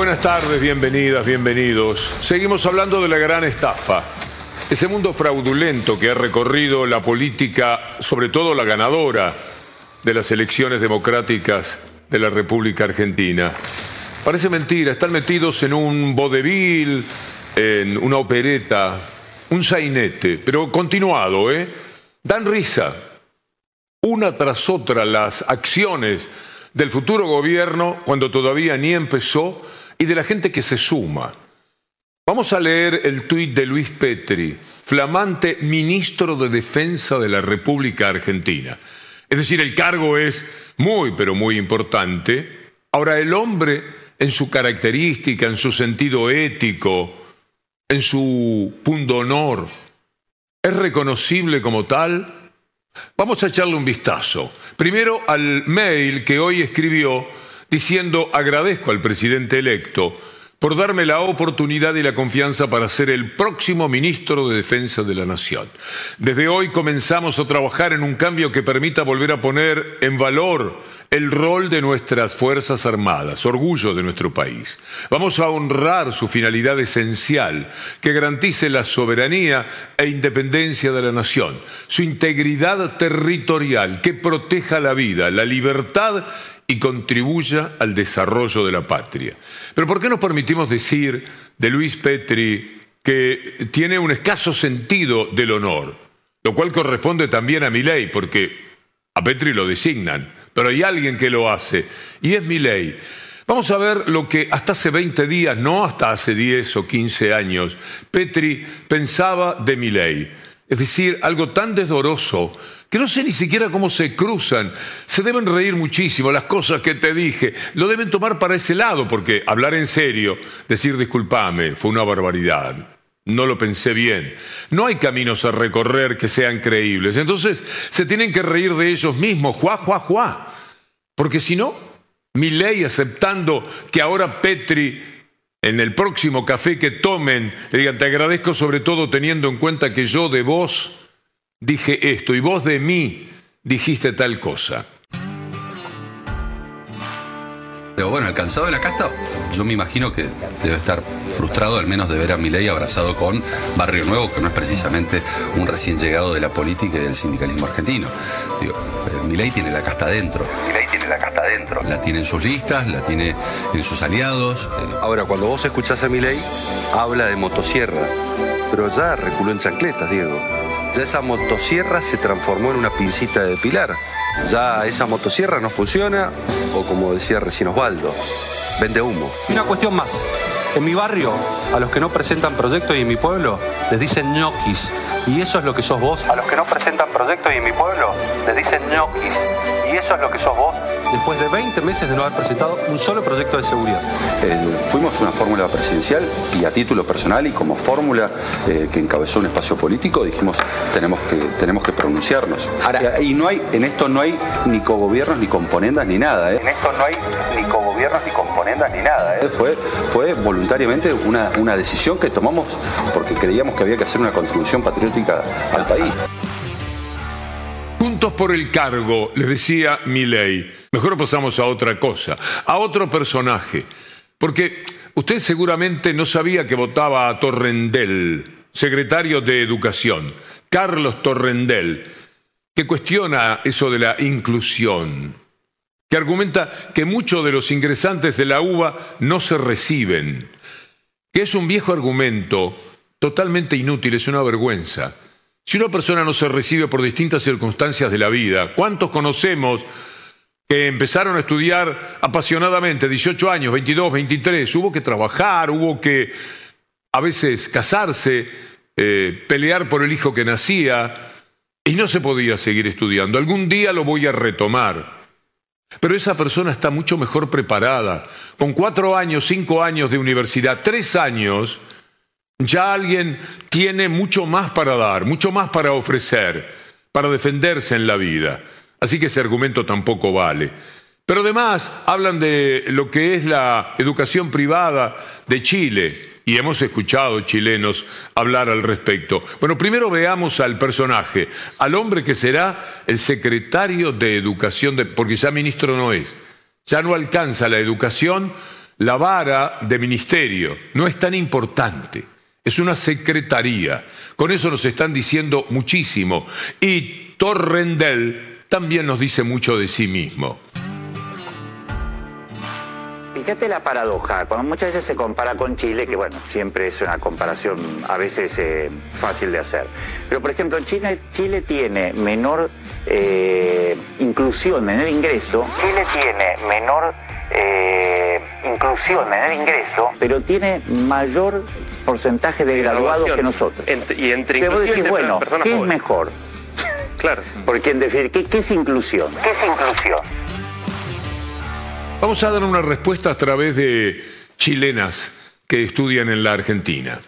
Buenas tardes, bienvenidas, bienvenidos. Seguimos hablando de la gran estafa. Ese mundo fraudulento que ha recorrido la política, sobre todo la ganadora de las elecciones democráticas de la República Argentina. Parece mentira, están metidos en un vodevil, en una opereta, un sainete, pero continuado, ¿eh? Dan risa. Una tras otra las acciones del futuro gobierno, cuando todavía ni empezó, y de la gente que se suma. Vamos a leer el tuit de Luis Petri, flamante ministro de Defensa de la República Argentina. Es decir, el cargo es muy, pero muy importante. Ahora, el hombre, en su característica, en su sentido ético, en su punto honor, ¿es reconocible como tal? Vamos a echarle un vistazo. Primero al mail que hoy escribió diciendo agradezco al presidente electo por darme la oportunidad y la confianza para ser el próximo ministro de Defensa de la Nación. Desde hoy comenzamos a trabajar en un cambio que permita volver a poner en valor el rol de nuestras Fuerzas Armadas, orgullo de nuestro país. Vamos a honrar su finalidad esencial, que garantice la soberanía e independencia de la nación, su integridad territorial, que proteja la vida, la libertad y contribuya al desarrollo de la patria. Pero ¿por qué nos permitimos decir de Luis Petri que tiene un escaso sentido del honor? Lo cual corresponde también a mi ley, porque a Petri lo designan, pero hay alguien que lo hace, y es mi ley. Vamos a ver lo que hasta hace 20 días, no hasta hace 10 o 15 años, Petri pensaba de mi ley. Es decir, algo tan desdoroso que no sé ni siquiera cómo se cruzan. Se deben reír muchísimo las cosas que te dije. Lo deben tomar para ese lado, porque hablar en serio, decir disculpame, fue una barbaridad. No lo pensé bien. No hay caminos a recorrer que sean creíbles. Entonces se tienen que reír de ellos mismos, juá, juá, juá. Porque si no, mi ley aceptando que ahora Petri en el próximo café que tomen, le digan, te agradezco sobre todo teniendo en cuenta que yo de vos dije esto y vos de mí dijiste tal cosa. Pero bueno, el cansado de la casta, yo me imagino que debe estar frustrado al menos de ver a Milei abrazado con Barrio Nuevo, que no es precisamente un recién llegado de la política y del sindicalismo argentino. Digo, eh, Milei tiene la casta adentro. Milei tiene la casta adentro. La tiene en sus listas, la tiene en sus aliados. Eh. Ahora, cuando vos escuchás a Milei, habla de motosierra, pero ya reculó en chancletas, Diego. Ya esa motosierra se transformó en una pincita de pilar. Ya esa motosierra no funciona, o como decía recién Osvaldo, vende humo. Una cuestión más. En mi barrio, a los que no presentan proyectos y en mi pueblo, les dicen ñoquis. Y eso es lo que sos vos. A los que no presentan proyectos y en mi pueblo, les dicen ñoquis. Y eso es lo que sos vos después de 20 meses de no haber presentado un solo proyecto de seguridad. Eh, fuimos una fórmula presidencial y a título personal y como fórmula eh, que encabezó un espacio político dijimos tenemos que, tenemos que pronunciarnos. Eh, y no hay, en esto no hay ni cogobiernos ni componendas ni nada. En esto no hay ni cogobiernos ni componendas ni nada. Fue, fue voluntariamente una, una decisión que tomamos porque creíamos que había que hacer una contribución patriótica al país. Juntos por el cargo, les decía ley. Mejor pasamos a otra cosa, a otro personaje. Porque usted seguramente no sabía que votaba a Torrendel, secretario de Educación, Carlos Torrendel, que cuestiona eso de la inclusión, que argumenta que muchos de los ingresantes de la UBA no se reciben, que es un viejo argumento totalmente inútil, es una vergüenza. Si una persona no se recibe por distintas circunstancias de la vida, ¿cuántos conocemos que empezaron a estudiar apasionadamente, 18 años, 22, 23? Hubo que trabajar, hubo que a veces casarse, eh, pelear por el hijo que nacía, y no se podía seguir estudiando. Algún día lo voy a retomar. Pero esa persona está mucho mejor preparada. Con cuatro años, cinco años de universidad, tres años, ya alguien tiene mucho más para dar, mucho más para ofrecer, para defenderse en la vida. Así que ese argumento tampoco vale. Pero además hablan de lo que es la educación privada de Chile y hemos escuchado chilenos hablar al respecto. Bueno, primero veamos al personaje, al hombre que será el secretario de Educación, porque ya ministro no es, ya no alcanza la educación la vara de ministerio no es tan importante, es una secretaría. Con eso nos están diciendo muchísimo. Y Torrendel también nos dice mucho de sí mismo. Fíjate la paradoja, cuando muchas veces se compara con Chile, que bueno, siempre es una comparación a veces eh, fácil de hacer. Pero por ejemplo, Chile, Chile tiene menor eh, inclusión en el ingreso. Chile tiene menor eh, inclusión en el ingreso, pero tiene mayor porcentaje de graduados que nosotros. y entre vos decís, bueno, ¿qué es mejor? Claro. Porque en definitiva, ¿qué, ¿qué es inclusión? ¿Qué es inclusión? Vamos a dar una respuesta a través de chilenas que estudian en la Argentina.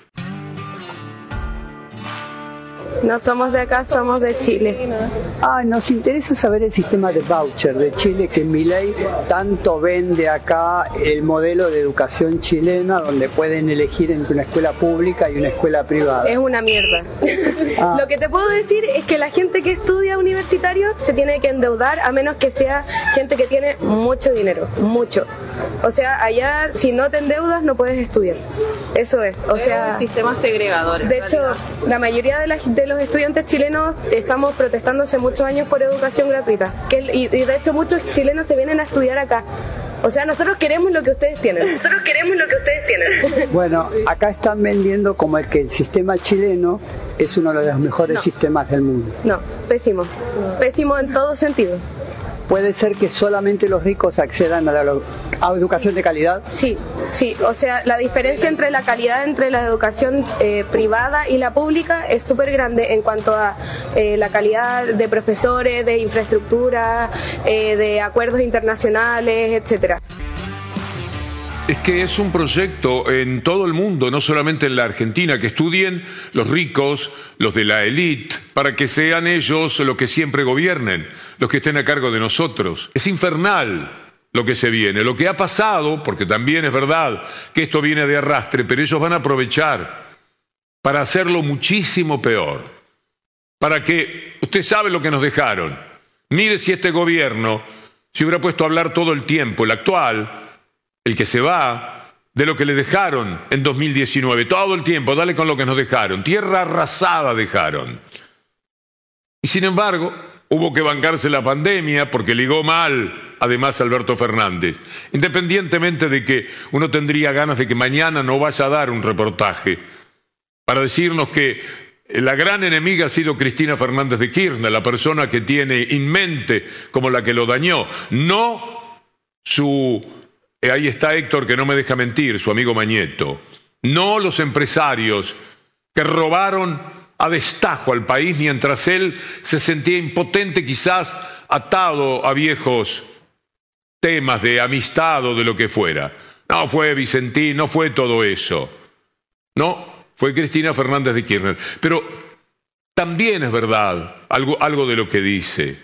No somos de acá, somos de Chile. Ah, nos interesa saber el sistema de voucher de Chile que Milei tanto vende acá el modelo de educación chilena donde pueden elegir entre una escuela pública y una escuela privada. Es una mierda. Ah. Lo que te puedo decir es que la gente que estudia universitario se tiene que endeudar a menos que sea gente que tiene mucho dinero, mucho. O sea, allá si no te endeudas no puedes estudiar. Eso es. O sea, sistema segregador. en De hecho, la mayoría de, la- de los estudiantes chilenos estamos protestando hace muchos años por educación gratuita. Que, y, y de hecho muchos chilenos se vienen a estudiar acá. O sea, nosotros queremos lo que ustedes tienen. Nosotros queremos lo que ustedes tienen. Bueno, acá están vendiendo como el que el sistema chileno es uno de los mejores No. sistemas del mundo. No, pésimo. Pésimo en todo sentido. ¿Puede ser que solamente los ricos accedan a la a educación de calidad? Sí, sí. O sea, la diferencia entre la calidad entre la educación eh, privada y la pública es súper grande en cuanto a eh, la calidad de profesores, de infraestructura, eh, de acuerdos internacionales, etcétera. Es que es un proyecto en todo el mundo, no solamente en la Argentina, que estudien los ricos, los de la élite, para que sean ellos los que siempre gobiernen, los que estén a cargo de nosotros. Es infernal lo que se viene, lo que ha pasado, porque también es verdad que esto viene de arrastre, pero ellos van a aprovechar para hacerlo muchísimo peor. Para que, usted sabe lo que nos dejaron. Mire si este gobierno se hubiera puesto a hablar todo el tiempo, el actual, el que se va, de lo que le dejaron en 2019, todo el tiempo, dale con lo que nos dejaron, tierra arrasada dejaron. Y sin embargo, hubo que bancarse la pandemia porque ligó mal, además, Alberto Fernández, independientemente de que uno tendría ganas de que mañana no vaya a dar un reportaje para decirnos que la gran enemiga ha sido Cristina Fernández de Kirchner, la persona que tiene en mente como la que lo dañó, no su eh, ahí está Héctor que no me deja mentir, su amigo Mañeto. No los empresarios que robaron a destajo al país mientras él se sentía impotente, quizás atado a viejos temas de amistad o de lo que fuera. No fue Vicentín, no fue todo eso. No, fue Cristina Fernández de Kirchner. Pero también es verdad algo, algo de lo que dice.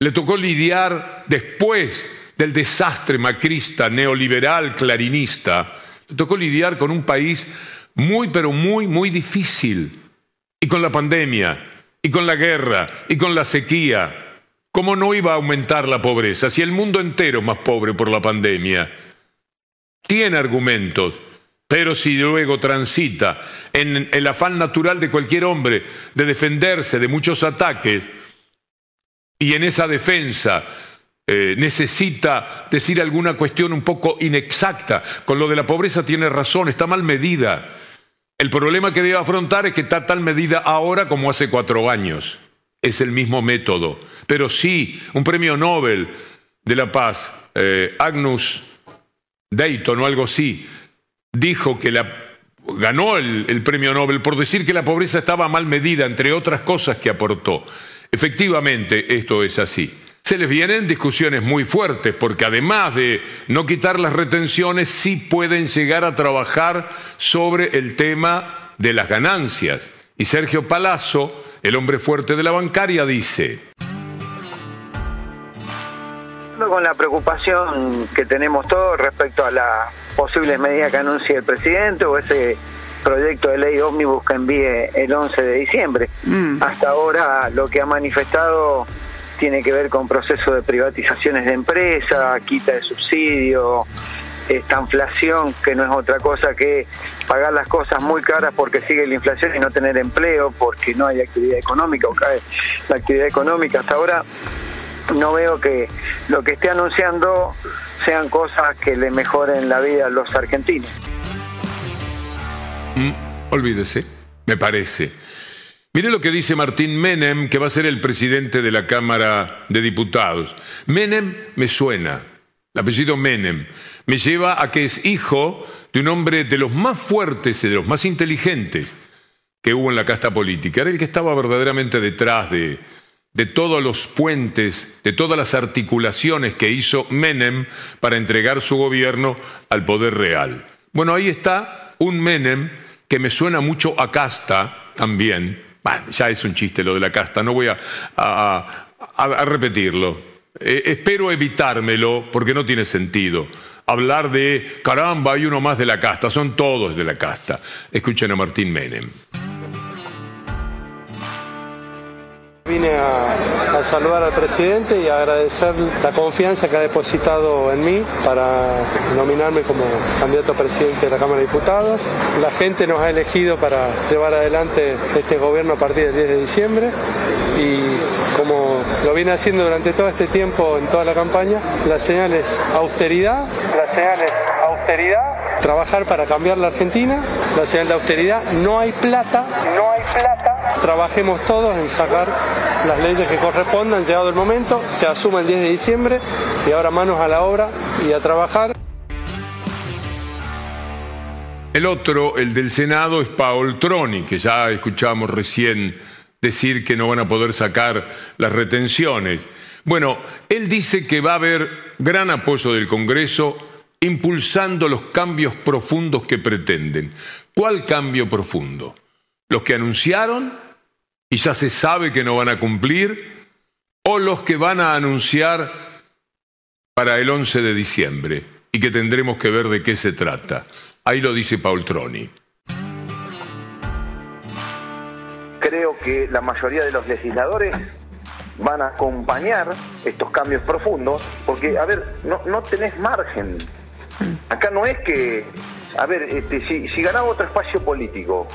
Le tocó lidiar después del desastre macrista, neoliberal, clarinista, le tocó lidiar con un país muy, pero muy, muy difícil. Y con la pandemia, y con la guerra, y con la sequía. ¿Cómo no iba a aumentar la pobreza si el mundo entero es más pobre por la pandemia? Tiene argumentos, pero si luego transita en el afán natural de cualquier hombre de defenderse de muchos ataques, y en esa defensa eh, necesita decir alguna cuestión un poco inexacta. Con lo de la pobreza tiene razón, está mal medida. El problema que debe afrontar es que está tal medida ahora como hace cuatro años. Es el mismo método. Pero sí, un premio Nobel de la Paz, eh, Agnus Dayton o algo así, dijo que la, ganó el, el premio Nobel por decir que la pobreza estaba mal medida, entre otras cosas que aportó. Efectivamente, esto es así. Se les vienen discusiones muy fuertes porque además de no quitar las retenciones, sí pueden llegar a trabajar sobre el tema de las ganancias. Y Sergio Palazzo, el hombre fuerte de la bancaria, dice, con la preocupación que tenemos todos respecto a las posibles medidas que anuncie el presidente o ese proyecto de ley ómnibus que envíe el 11 de diciembre. Hasta ahora lo que ha manifestado tiene que ver con procesos de privatizaciones de empresas, quita de subsidio, esta inflación que no es otra cosa que pagar las cosas muy caras porque sigue la inflación y no tener empleo porque no hay actividad económica o cae la actividad económica. Hasta ahora no veo que lo que esté anunciando sean cosas que le mejoren la vida a los argentinos. Mm, olvídese, me parece. Mire lo que dice Martín Menem, que va a ser el presidente de la Cámara de Diputados. Menem me suena, el apellido Menem, me lleva a que es hijo de un hombre de los más fuertes y de los más inteligentes que hubo en la casta política. Era el que estaba verdaderamente detrás de, de todos los puentes, de todas las articulaciones que hizo Menem para entregar su gobierno al poder real. Bueno, ahí está un Menem que me suena mucho a casta también. Ya es un chiste lo de la casta, no voy a, repetirlo. Eh, espero evitármelo porque no tiene sentido. Hablar de, caramba, hay uno más de la casta, son todos de la casta. Escuchen a Martín Menem. Vine a, saludar al presidente y agradecer la confianza que ha depositado en mí para nominarme como candidato a presidente de la Cámara de Diputados. La gente nos ha elegido para llevar adelante este gobierno a partir del 10 de diciembre y como lo viene haciendo durante todo este tiempo en toda la campaña, la señal es austeridad. La señal es austeridad. Trabajar para cambiar la Argentina. La señal de austeridad. No hay plata. No hay plata. Trabajemos todos en sacar las leyes que correspondan, llegado el momento, se asume el 10 de diciembre y ahora manos a la obra y a trabajar. El otro, el del Senado, es Paul Troni, que ya escuchamos recién decir que no van a poder sacar las retenciones. Bueno, él dice que va a haber gran apoyo del Congreso impulsando los cambios profundos que pretenden. ¿Cuál cambio profundo? ¿Los que anunciaron y ya se sabe que no van a cumplir, o los que van a anunciar para el 11 de diciembre y que tendremos que ver de qué se trata. Ahí lo dice Paul Troni. Creo que la mayoría de los legisladores van a acompañar estos cambios profundos, porque, a ver, no, no tenés margen. Acá no es que, a ver, este, si, si ganaba otro espacio político,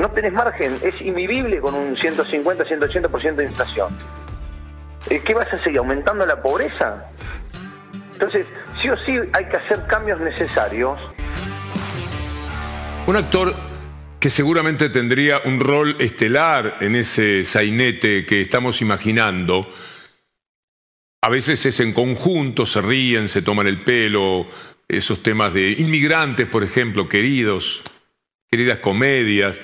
no tenés margen, es invivible con un 150, 180% de inflación. Eh, ¿Qué vas a seguir? ¿Aumentando la pobreza? Entonces, sí o sí hay que hacer cambios necesarios. Un actor que seguramente tendría un rol estelar en ese sainete que estamos imaginando. A veces es en conjunto, se ríen, se toman el pelo, esos temas de inmigrantes, por ejemplo, queridos, queridas comedias.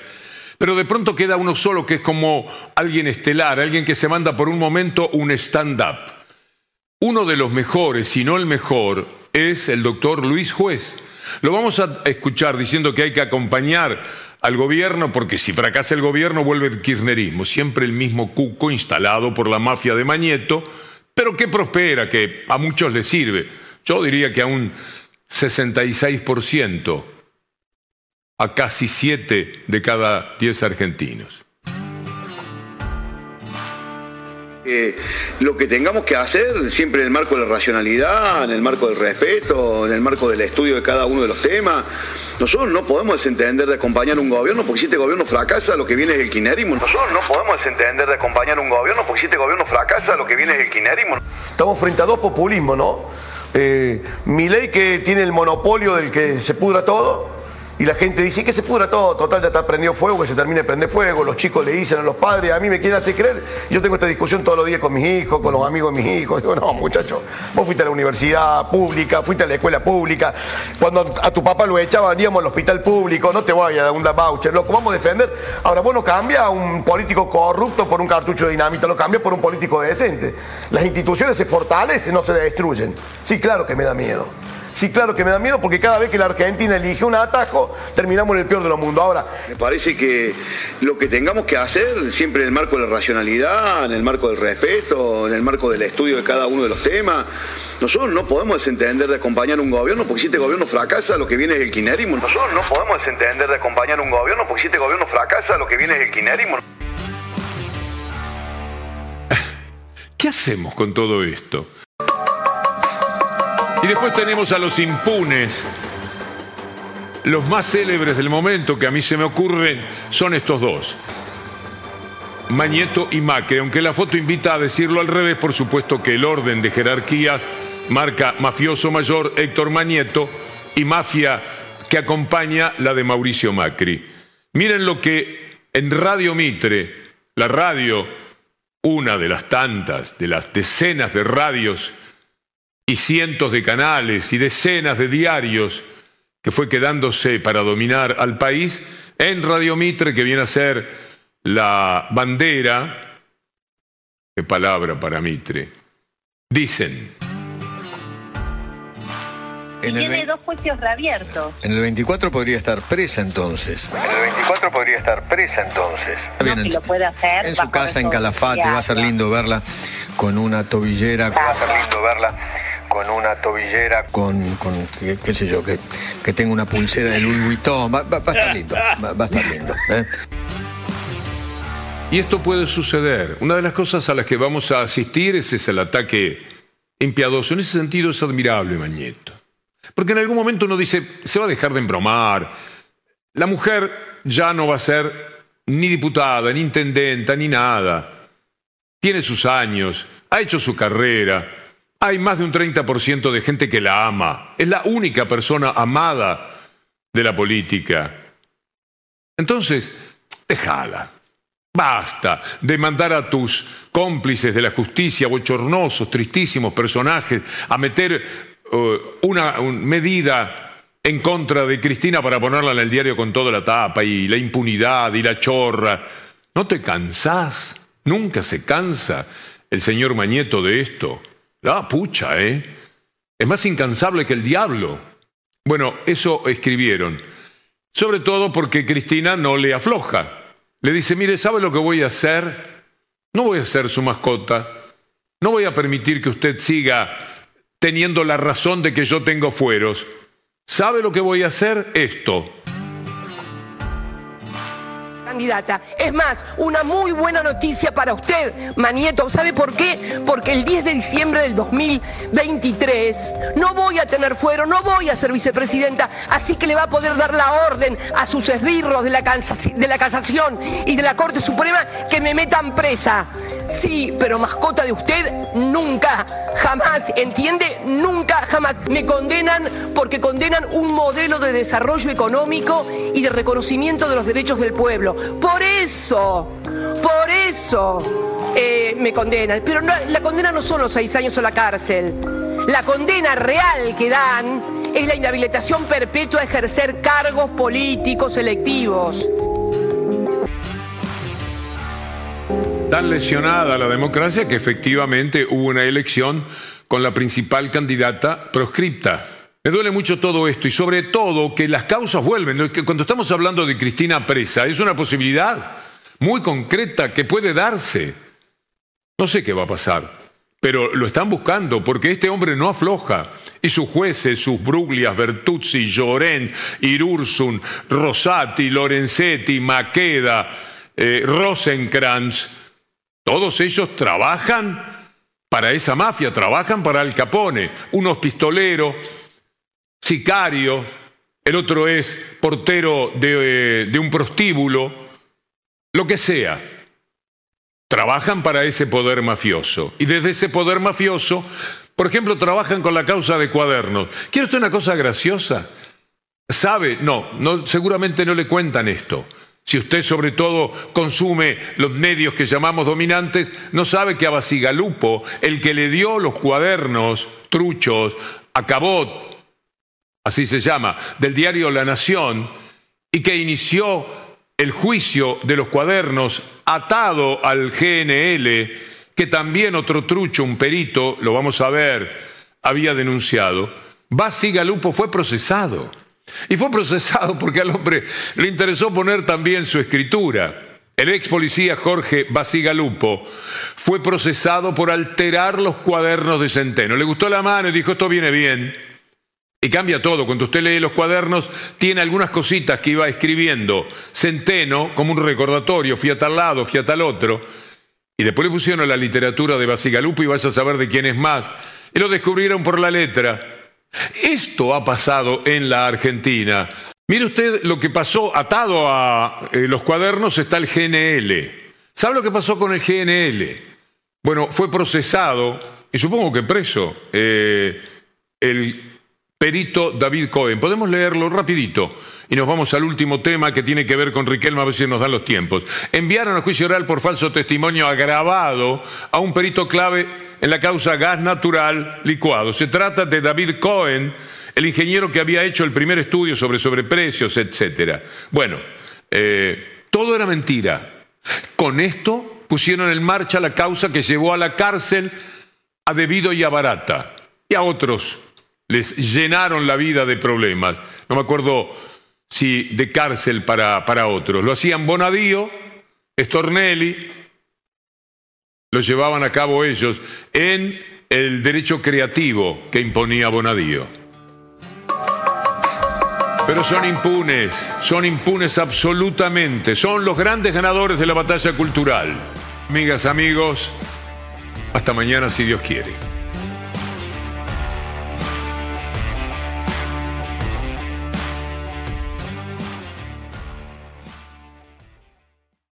Pero de pronto queda uno solo que es como alguien estelar, alguien que se manda por un momento un stand-up. Uno de los mejores, si no el mejor, es el doctor Luis Juez. Lo vamos a escuchar diciendo que hay que acompañar al gobierno porque si fracasa el gobierno vuelve el kirchnerismo, siempre el mismo cuco instalado por la mafia de Mañeto, pero que prospera, que a muchos les sirve. Yo diría que a un 66% a casi siete de cada diez argentinos. Eh, lo que tengamos que hacer, siempre en el marco de la racionalidad, en el marco del respeto, en el marco del estudio de cada uno de los temas. Nosotros no podemos desentender de acompañar un gobierno porque si este gobierno fracasa, lo que viene es el quinerismo. Nosotros no podemos desentender de acompañar un gobierno porque si este gobierno fracasa, lo que viene es el quinerismo. Estamos frente a dos populismos, ¿no? Eh, mi ley que tiene el monopolio del que se pudra todo y la gente dice que se pudra todo, total ya está prendido fuego, que se termine de prender fuego, los chicos le dicen a los padres, a mí me quieren hacer creer, yo tengo esta discusión todos los días con mis hijos, con los amigos de mis hijos, digo, no muchachos, vos fuiste a la universidad pública, fuiste a la escuela pública, cuando a tu papá lo echaban, íbamos al hospital público, no te vayas a dar un voucher, loco, vamos a defender, ahora vos no cambias a un político corrupto por un cartucho de dinamita, lo cambias por un político decente, las instituciones se fortalecen, no se destruyen, sí, claro que me da miedo. Sí, claro que me da miedo porque cada vez que la Argentina elige un atajo, terminamos en el peor de los mundos. Ahora, me parece que lo que tengamos que hacer, siempre en el marco de la racionalidad, en el marco del respeto, en el marco del estudio de cada uno de los temas, nosotros no podemos desentender de acompañar un gobierno porque si este gobierno fracasa, lo que viene es el quinerismo. Nosotros no podemos desentender de acompañar un gobierno porque si este gobierno fracasa, lo que viene es el quinerismo. ¿Qué hacemos con todo esto? Y después tenemos a los impunes. Los más célebres del momento que a mí se me ocurren son estos dos. Mañeto y Macri, aunque la foto invita a decirlo al revés, por supuesto que el orden de jerarquías marca mafioso mayor Héctor Mañeto y mafia que acompaña la de Mauricio Macri. Miren lo que en Radio Mitre, la radio, una de las tantas, de las decenas de radios y cientos de canales y decenas de diarios que fue quedándose para dominar al país, en Radio Mitre, que viene a ser la bandera, qué palabra para Mitre, dicen, En el, Tiene dos juicios reabiertos. en el 24 podría estar presa entonces. En el 24 podría estar presa entonces. No, en, lo puede hacer. en su casa en Calafate va a ser lindo verla con una tobillera, Va a ser lindo verla con una tobillera. con, con qué, qué sé yo, que, que tenga una pulsera de Louis Vuitton. Va, va- va a estar lindo, va, va a estar lindo. ¿eh? Y esto puede suceder. Una de las cosas a las que vamos a asistir es ese el ataque impiadoso. En ese sentido es admirable, Mañeto. Porque en algún momento uno dice, se va a dejar de embromar. La mujer ya no va a ser ni diputada, ni intendenta, ni nada. Tiene sus años, ha hecho su carrera. Hay más de un 30% de gente que la ama. Es la única persona amada de la política. Entonces, déjala. Basta de mandar a tus cómplices de la justicia, bochornosos, tristísimos personajes, a meter eh, una un- medida en contra de Cristina para ponerla en el diario con toda la tapa y la impunidad y la chorra. ¿No te cansás? Nunca se cansa el señor Mañeto de esto. Ah, pucha, ¿eh? Es más incansable que el diablo. Bueno, eso escribieron. Sobre todo porque Cristina no le afloja. Le dice, mire, ¿sabe lo que voy a hacer? No voy a ser su mascota. No voy a permitir que usted siga teniendo la razón de que yo tengo fueros. ¿Sabe lo que voy a hacer? Esto. Es más, una muy buena noticia para usted, Manieto. ¿Sabe por qué? Porque el 10 de diciembre del 2023 no voy a tener fuero, no voy a ser vicepresidenta, así que le va a poder dar la orden a sus esbirros de la, de la casación y de la Corte Suprema que me metan presa. Sí, pero mascota de usted nunca, jamás, ¿entiende? Nunca, jamás. Me condenan porque condenan un modelo de desarrollo económico y de reconocimiento de los derechos del pueblo. Por eso, por eso eh, me condenan. Pero la condena no son los seis años o la cárcel. La condena real que dan es la inhabilitación perpetua a ejercer cargos políticos electivos. Tan lesionada la democracia que efectivamente hubo una elección con la principal candidata proscripta. Me duele mucho todo esto y sobre todo que las causas vuelven. Cuando estamos hablando de Cristina presa, es una posibilidad muy concreta que puede darse. No sé qué va a pasar, pero lo están buscando porque este hombre no afloja. Y sus jueces, sus Bruglias, Bertuzzi, Llorén, Irursun, Rosati, Lorenzetti, Maqueda, eh, Rosenkrantz, todos ellos trabajan para esa mafia, trabajan para Al Capone. Uno es pistolero, sicario, el otro es portero de, eh, de un prostíbulo, lo que sea. Trabajan para ese poder mafioso. Y desde ese poder mafioso, por ejemplo, trabajan con la causa de cuadernos. ¿Quiere usted una cosa graciosa? ¿Sabe? No, no, seguramente no le cuentan esto. Si usted sobre todo consume los medios que llamamos dominantes, no sabe que a Basigalupo, el que le dio los cuadernos truchos a Cabot, así se llama, del diario La Nación, y que inició el juicio de los cuadernos atado al GNL, que también otro trucho, un perito, lo vamos a ver, había denunciado, Basigalupo fue procesado. Y fue procesado porque al hombre le interesó poner también su escritura. El ex policía Jorge Basigalupo fue procesado por alterar los cuadernos de Centeno. Le gustó la mano y dijo, esto viene bien. Y cambia todo. Cuando usted lee los cuadernos, tiene algunas cositas que iba escribiendo Centeno como un recordatorio, fui a tal lado, fui a tal otro. Y después le pusieron la literatura de Basigalupo y vas a saber de quién es más. Y lo descubrieron por la letra. Esto ha pasado en la Argentina. Mire usted lo que pasó atado a eh, los cuadernos está el GNL. ¿Sabe lo que pasó con el GNL? Bueno, fue procesado y supongo que preso eh, el perito David Cohen. Podemos leerlo rapidito y nos vamos al último tema que tiene que ver con Riquelme, a ver si nos dan los tiempos. Enviaron a juicio oral por falso testimonio agravado a un perito clave en la causa gas natural licuado. Se trata de David Cohen, el ingeniero que había hecho el primer estudio sobre sobreprecios, etc. Bueno, eh, todo era mentira. Con esto pusieron en marcha la causa que llevó a la cárcel a Debido y a Barata y a otros. Les llenaron la vida de problemas. No me acuerdo si de cárcel para, para otros. Lo hacían Bonadío, Stornelli, lo llevaban a cabo ellos en el derecho creativo que imponía Bonadío. Pero son impunes, son impunes absolutamente, son los grandes ganadores de la batalla cultural. Amigas, amigos, hasta mañana si Dios quiere.